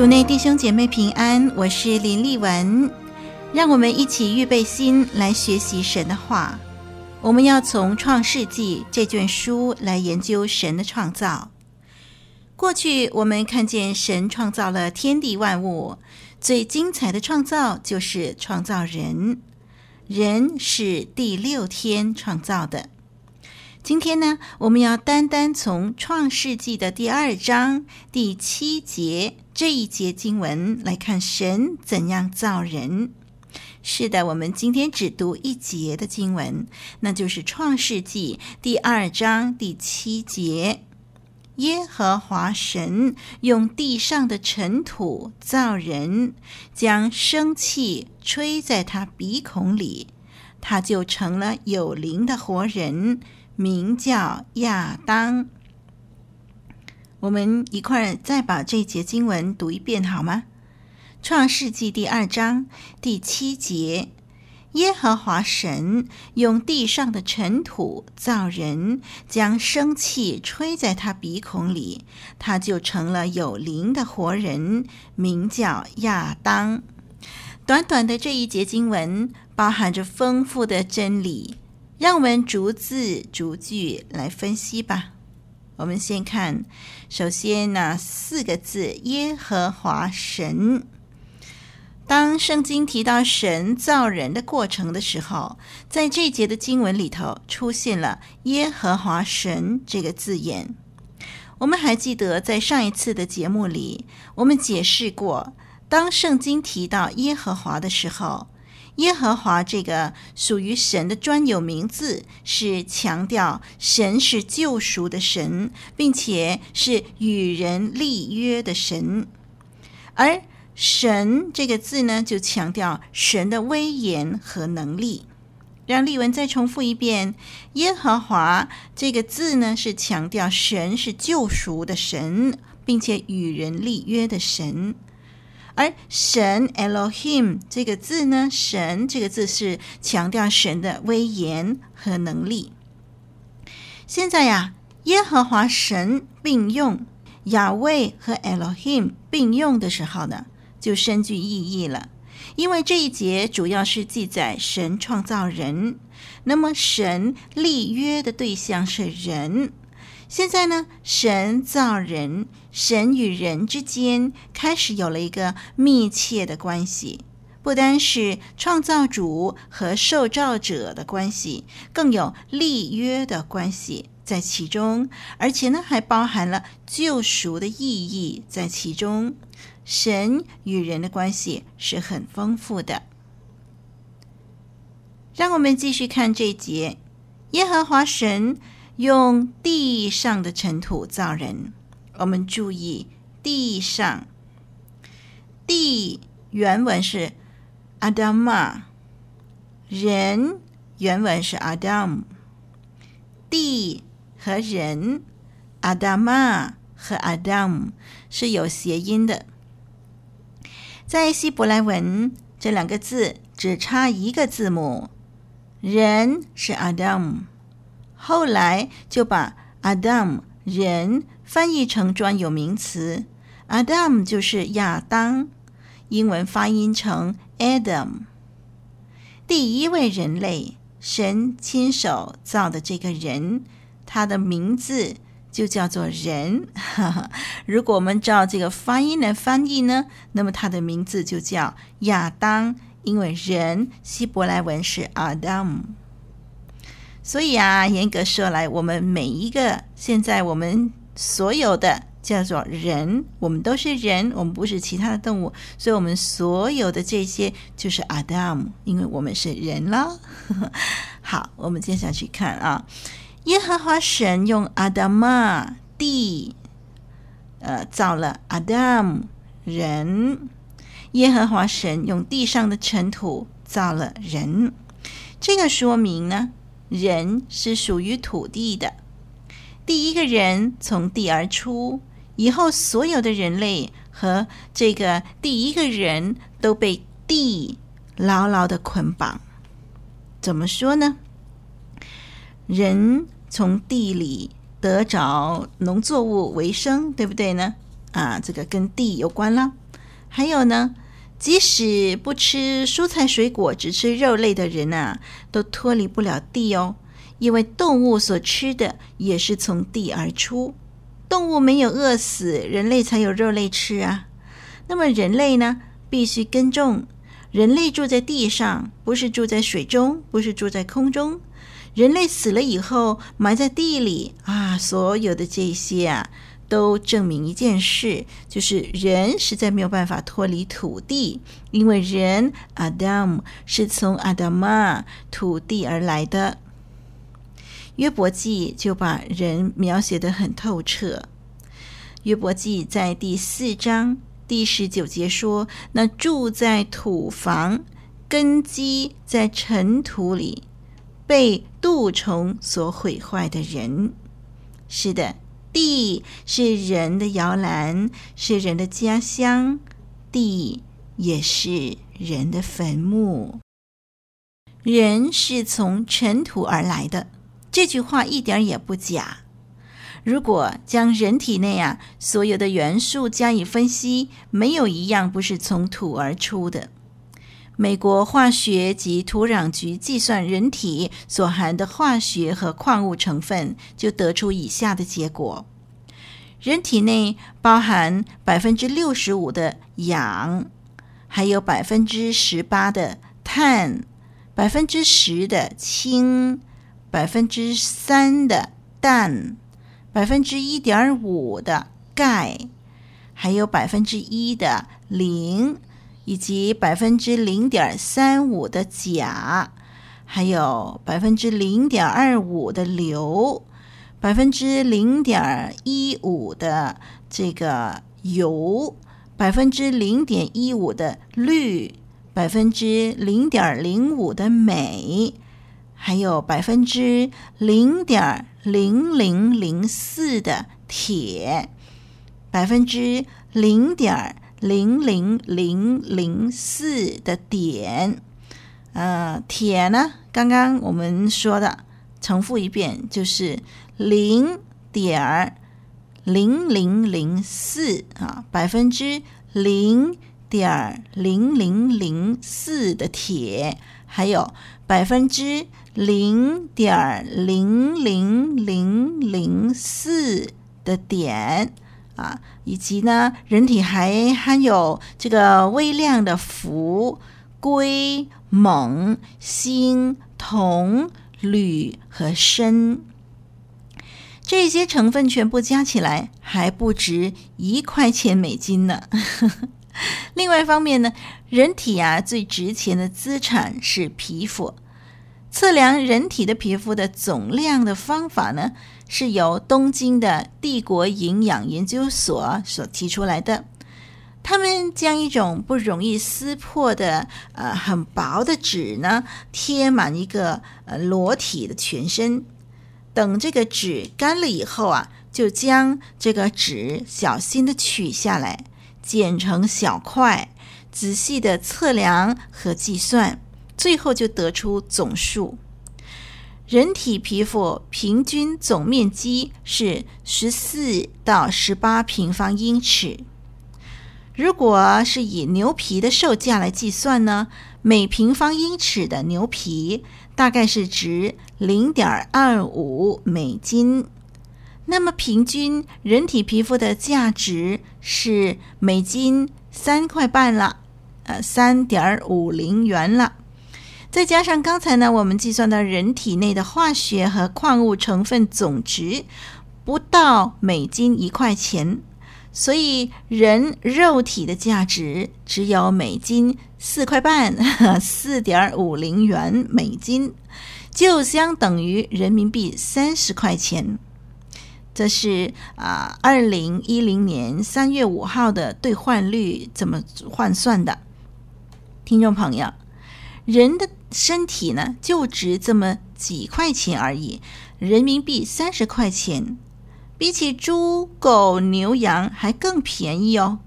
主内弟兄姐妹平安，我是林丽文，让我们一起预备心来学习神的话。我们要从创世纪这卷书来研究神的创造。过去我们看见神创造了天地万物，最精彩的创造就是创造人，人是第六天创造的。今天呢，我们要单单从创世纪的第二章第七节这一节经文来看神怎样造人。是的，我们今天只读一节的经文，那就是创世纪第二章第七节：耶和华神用地上的尘土造人，将生气吹在他鼻孔里，他就成了有灵的活人。名叫亚当。我们一块儿再把这节经文读一遍好吗？创世纪第二章第七节：耶和华神用地上的尘土造人，将生气吹在他鼻孔里，他就成了有灵的活人，名叫亚当。短短的这一节经文，包含着丰富的真理。让我们逐字逐句来分析吧。我们先看，首先那四个字“耶和华神”。当圣经提到神造人的过程的时候，在这节的经文里头出现了“耶和华神”这个字眼。我们还记得，在上一次的节目里，我们解释过，当圣经提到耶和华的时候，耶和华这个属于神的专有名字，是强调神是救赎的神，并且是与人立约的神。而神这个字呢，就强调神的威严和能力。让丽文再重复一遍：耶和华这个字呢，是强调神是救赎的神，并且与人立约的神。而神 Elohim 这个字呢，神这个字是强调神的威严和能力。现在呀，耶和华神并用雅威和 Elohim 并用的时候呢，就深具意义了。因为这一节主要是记载神创造人，那么神立约的对象是人。现在呢，神造人，神与人之间开始有了一个密切的关系，不单是创造主和受造者的关系，更有立约的关系在其中，而且呢，还包含了救赎的意义在其中。神与人的关系是很丰富的。让我们继续看这节，耶和华神。用地上的尘土造人，我们注意地上，地原文是 Adama，人原文是 Adam，地和人 Adama 和 Adam 是有谐音的，在希伯来文这两个字只差一个字母，人是 Adam。后来就把 Adam 人翻译成专有名词，Adam 就是亚当，英文发音成 Adam。第一位人类，神亲手造的这个人，他的名字就叫做人。如果我们照这个发音来翻译呢，那么他的名字就叫亚当，因为人希伯来文是 Adam。所以啊，严格说来，我们每一个现在我们所有的叫做人，我们都是人，我们不是其他的动物，所以我们所有的这些就是 Adam，因为我们是人了。好，我们接下去看啊，耶和华神用阿达玛地，呃，造了 Adam 人，耶和华神用地上的尘土造了人，这个说明呢。人是属于土地的，第一个人从地而出，以后所有的人类和这个第一个人都被地牢牢的捆绑。怎么说呢？人从地里得着农作物为生，对不对呢？啊，这个跟地有关了。还有呢？即使不吃蔬菜水果，只吃肉类的人啊，都脱离不了地哦。因为动物所吃的也是从地而出，动物没有饿死，人类才有肉类吃啊。那么人类呢，必须耕种。人类住在地上，不是住在水中，不是住在空中。人类死了以后，埋在地里啊，所有的这些啊。都证明一件事，就是人实在没有办法脱离土地，因为人 Adam 是从阿达玛土地而来的。约伯记就把人描写得很透彻。约伯记在第四章第十九节说：“那住在土房，根基在尘土里，被蠹虫所毁坏的人。”是的。地是人的摇篮，是人的家乡；地也是人的坟墓。人是从尘土而来的，这句话一点也不假。如果将人体内啊所有的元素加以分析，没有一样不是从土而出的。美国化学及土壤局计算人体所含的化学和矿物成分，就得出以下的结果：人体内包含百分之六十五的氧，还有百分之十八的碳，百分之十的氢，百分之三的氮，百分之一点五的钙，还有百分之一的磷。以及百分之零点三五的钾，还有百分之零点二五的硫，百分之零点一五的这个铀，百分之零点一五的氯，百分之零点零五的镁，还有百分之零点零零零四的铁，百分之零点。零零零零四的点，呃，铁呢？刚刚我们说的，重复一遍，就是零点儿零零零四啊，百分之零点零零零四的铁，还有百分之零点零零零零四的碘。啊，以及呢，人体还含有这个微量的氟、硅、锰、锌、铜、铝和砷，这些成分全部加起来还不值一块钱美金呢。另外一方面呢，人体啊最值钱的资产是皮肤。测量人体的皮肤的总量的方法呢，是由东京的帝国营养研究所所提出来的。他们将一种不容易撕破的呃很薄的纸呢，贴满一个呃裸体的全身。等这个纸干了以后啊，就将这个纸小心的取下来，剪成小块，仔细的测量和计算。最后就得出总数。人体皮肤平均总面积是十四到十八平方英尺。如果是以牛皮的售价来计算呢，每平方英尺的牛皮大概是值零点二五美金。那么平均人体皮肤的价值是美金三块半了，呃，三点五零元了。再加上刚才呢，我们计算到人体内的化学和矿物成分总值不到美金一块钱，所以人肉体的价值只有美金四块半，四点五零元美金，就相等于人民币三十块钱。这是啊，二零一零年三月五号的兑换率怎么换算的？听众朋友，人的。身体呢，就值这么几块钱而已，人民币三十块钱，比起猪、狗、牛、羊还更便宜哦。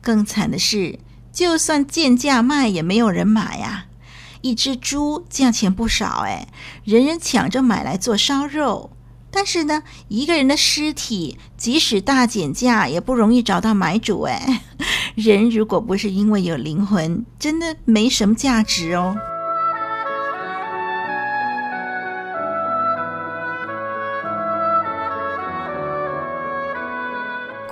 更惨的是，就算贱价卖，也没有人买呀。一只猪价钱不少哎，人人抢着买来做烧肉。但是呢，一个人的尸体，即使大减价，也不容易找到买主哎。人如果不是因为有灵魂，真的没什么价值哦。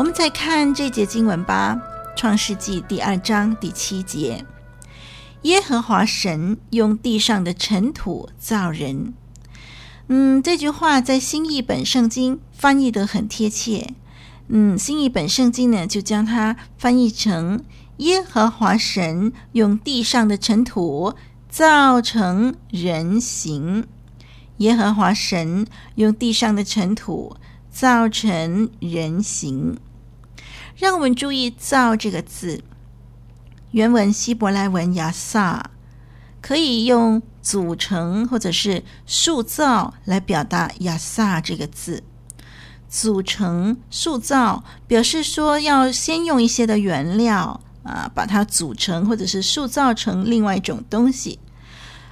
我们再看这节经文吧，《创世纪》第二章第七节：耶和华神用地上的尘土造人。嗯，这句话在新译本圣经翻译得很贴切。嗯，新译本圣经呢，就将它翻译成：耶和华神用地上的尘土造成人形。耶和华神用地上的尘土造成人形。让我们注意“造”这个字，原文希伯来文亚萨可以用组成或者是塑造来表达亚萨这个字。组成、塑造表示说要先用一些的原料啊，把它组成或者是塑造成另外一种东西。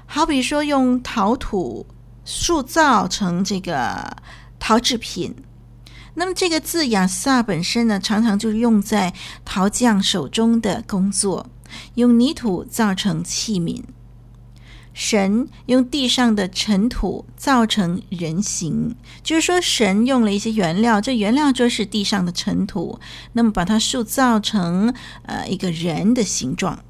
好比说用陶土塑造成这个陶制品。那么这个字“亚萨”本身呢，常常就是用在陶匠手中的工作，用泥土造成器皿。神用地上的尘土造成人形，就是说神用了一些原料，这原料就是地上的尘土，那么把它塑造成呃一个人的形状。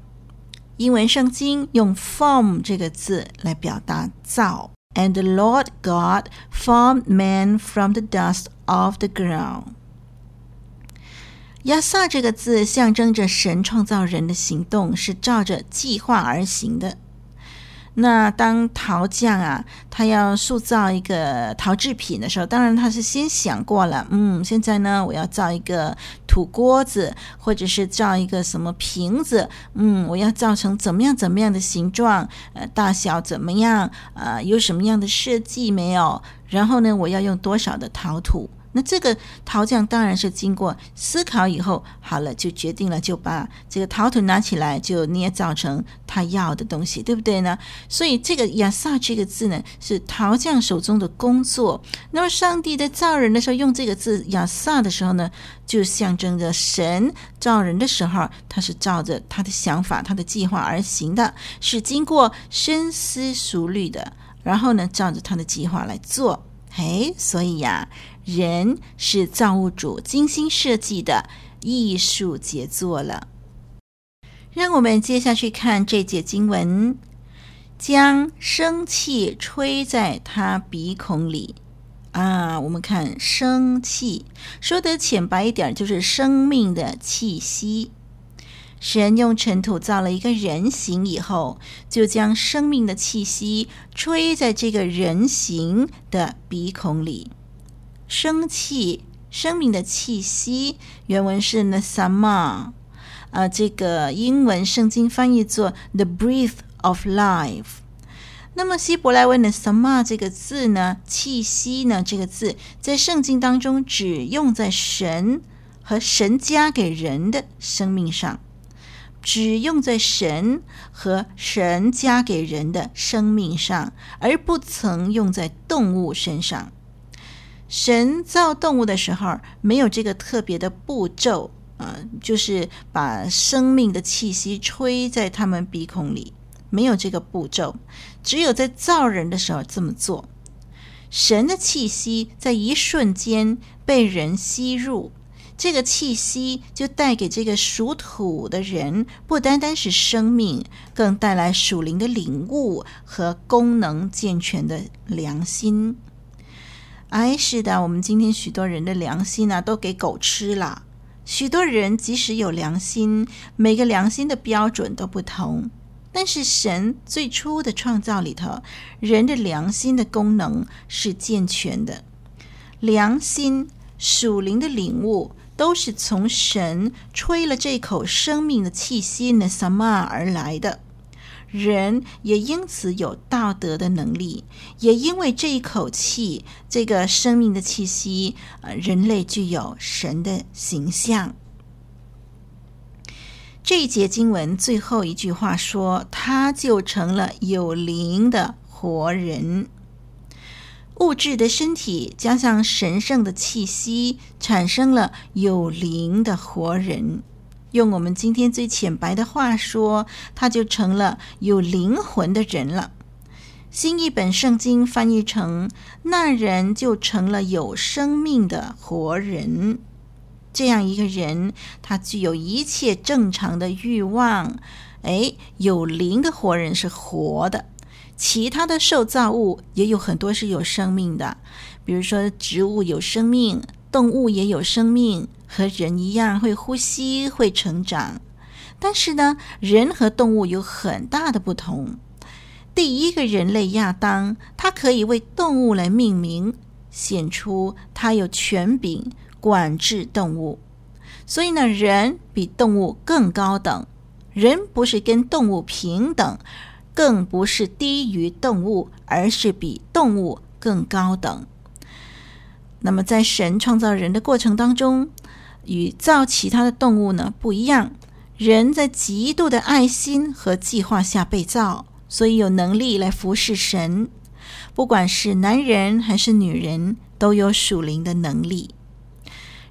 英文圣经用 “form” 这个字来表达造。And the Lord God formed man from the dust of the ground。亚萨这个字象征着神创造人的行动是照着计划而行的。 那当陶匠啊，他要塑造一个陶制品的时候，当然他是先想过了，嗯，现在呢，我要造一个土锅子，或者是造一个什么瓶子，嗯，我要造成怎么样怎么样的形状，呃，大小怎么样，呃，有什么样的设计没有？然后呢，我要用多少的陶土？那这个陶匠当然是经过思考以后，好了，就决定了，就把这个陶土拿起来，就捏造成他要的东西，对不对呢？所以这个亚萨这个字呢，是陶匠手中的工作。那么上帝在造人的时候用这个字亚萨的时候呢，就象征着神造人的时候，他是照着他的想法、他的计划而行的，是经过深思熟虑的，然后呢，照着他的计划来做。嘿，所以呀。人是造物主精心设计的艺术杰作了。让我们接下去看这节经文：将生气吹在他鼻孔里，啊，我们看生气，说得浅白一点，就是生命的气息。神用尘土造了一个人形以后，就将生命的气息吹在这个人形的鼻孔里。生气，生命的气息，原文是 nesama，啊，这个英文圣经翻译作 the breath of life。那么希伯来文的 nesama 这个字呢，气息呢，这个字在圣经当中只用在神和神加给人的生命上。只用在神和神加给人的生命上，而不曾用在动物身上。神造动物的时候，没有这个特别的步骤啊，就是把生命的气息吹在他们鼻孔里，没有这个步骤。只有在造人的时候这么做。神的气息在一瞬间被人吸入。这个气息就带给这个属土的人，不单单是生命，更带来属灵的领悟和功能健全的良心。哎，是的，我们今天许多人的良心啊，都给狗吃了。许多人即使有良心，每个良心的标准都不同。但是神最初的创造里头，人的良心的功能是健全的，良心属灵的领悟。都是从神吹了这口生命的气息那萨玛而来的，人也因此有道德的能力，也因为这一口气，这个生命的气息，呃，人类具有神的形象。这一节经文最后一句话说，他就成了有灵的活人。物质的身体加上神圣的气息，产生了有灵的活人。用我们今天最浅白的话说，他就成了有灵魂的人了。新译本圣经翻译成：“那人就成了有生命的活人。”这样一个人，他具有一切正常的欲望。哎，有灵的活人是活的。其他的受造物也有很多是有生命的，比如说植物有生命，动物也有生命，和人一样会呼吸、会成长。但是呢，人和动物有很大的不同。第一个人类亚当，他可以为动物来命名，显出他有权柄管制动物。所以呢，人比动物更高等，人不是跟动物平等。更不是低于动物，而是比动物更高等。那么，在神创造人的过程当中，与造其他的动物呢不一样。人在极度的爱心和计划下被造，所以有能力来服侍神。不管是男人还是女人，都有属灵的能力。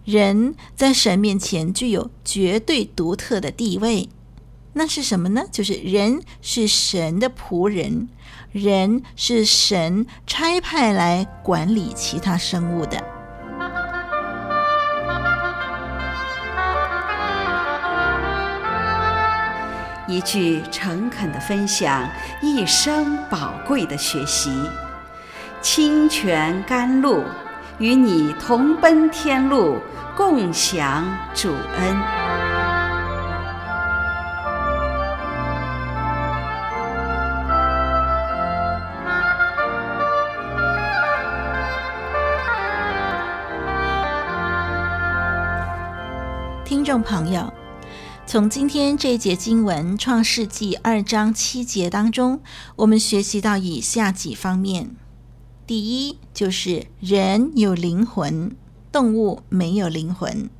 人在神面前具有绝对独特的地位。那是什么呢？就是人是神的仆人，人是神差派来管理其他生物的。一句诚恳的分享，一生宝贵的学习。清泉甘露，与你同奔天路，共享主恩。听众朋友，从今天这一节经文《创世纪》二章七节当中，我们学习到以下几方面：第一，就是人有灵魂，动物没有灵魂，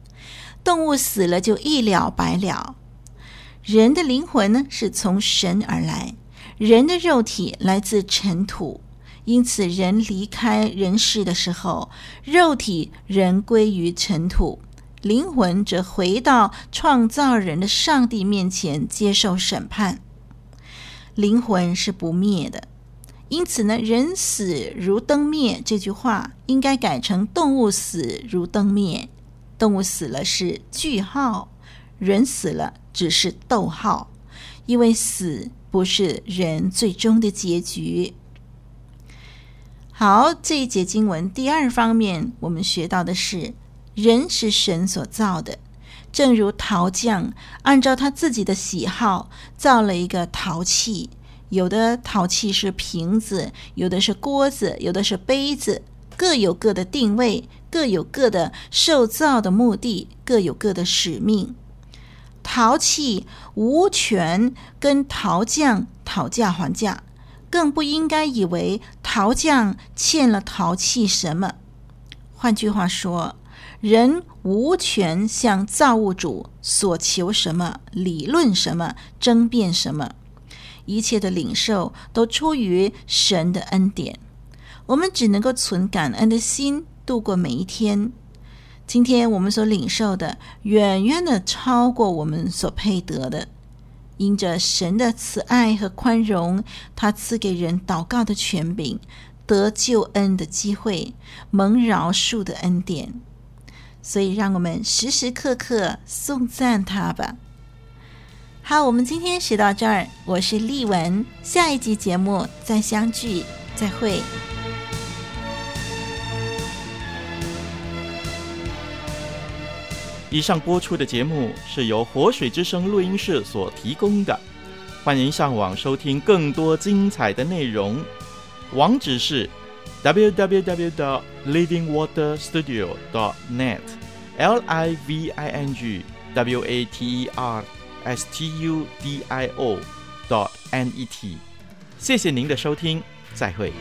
动物死了就一了百了。人的灵魂呢，是从神而来，人的肉体来自尘土，因此人离开人世的时候，肉体仍归于尘土。灵魂则回到创造人的上帝面前接受审判。灵魂是不灭的，因此呢，“人死如灯灭”这句话应该改成“动物死如灯灭”。动物死了是句号，人死了只是逗号，因为死不是人最终的结局。好，这一节经文第二方面，我们学到的是人是神所造的，正如陶匠按照他自己的喜好造了一个陶器，有的陶器是瓶子，有的是锅子，有的是杯子，各有各的定位，各有各的受造的目的，各有各的使命。陶器无权跟陶匠讨价还价。更不应该以为陶匠欠了陶器什么。换句话说，人无权向造物主索求什么、理论什么、争辩什么。一切的领受都出于神的恩典。我们只能够存感恩的心度过每一天。今天我们所领受的，远远的超过我们所配得的。因着神的慈爱和宽容，他赐给人祷告的权柄、得救恩的机会、蒙饶恕的恩典。所以，让我们时时刻刻颂赞他吧。好，我们今天学到这儿，我是丽文，下一集节目再相聚，再会。以上播出的节目是由活水之声录音室所提供的，欢迎上网收听更多精彩的内容，网址是 www.livingwaterstudio.net，l i v i n g w a t e r s t u d i o.net。谢谢您的收听，再会。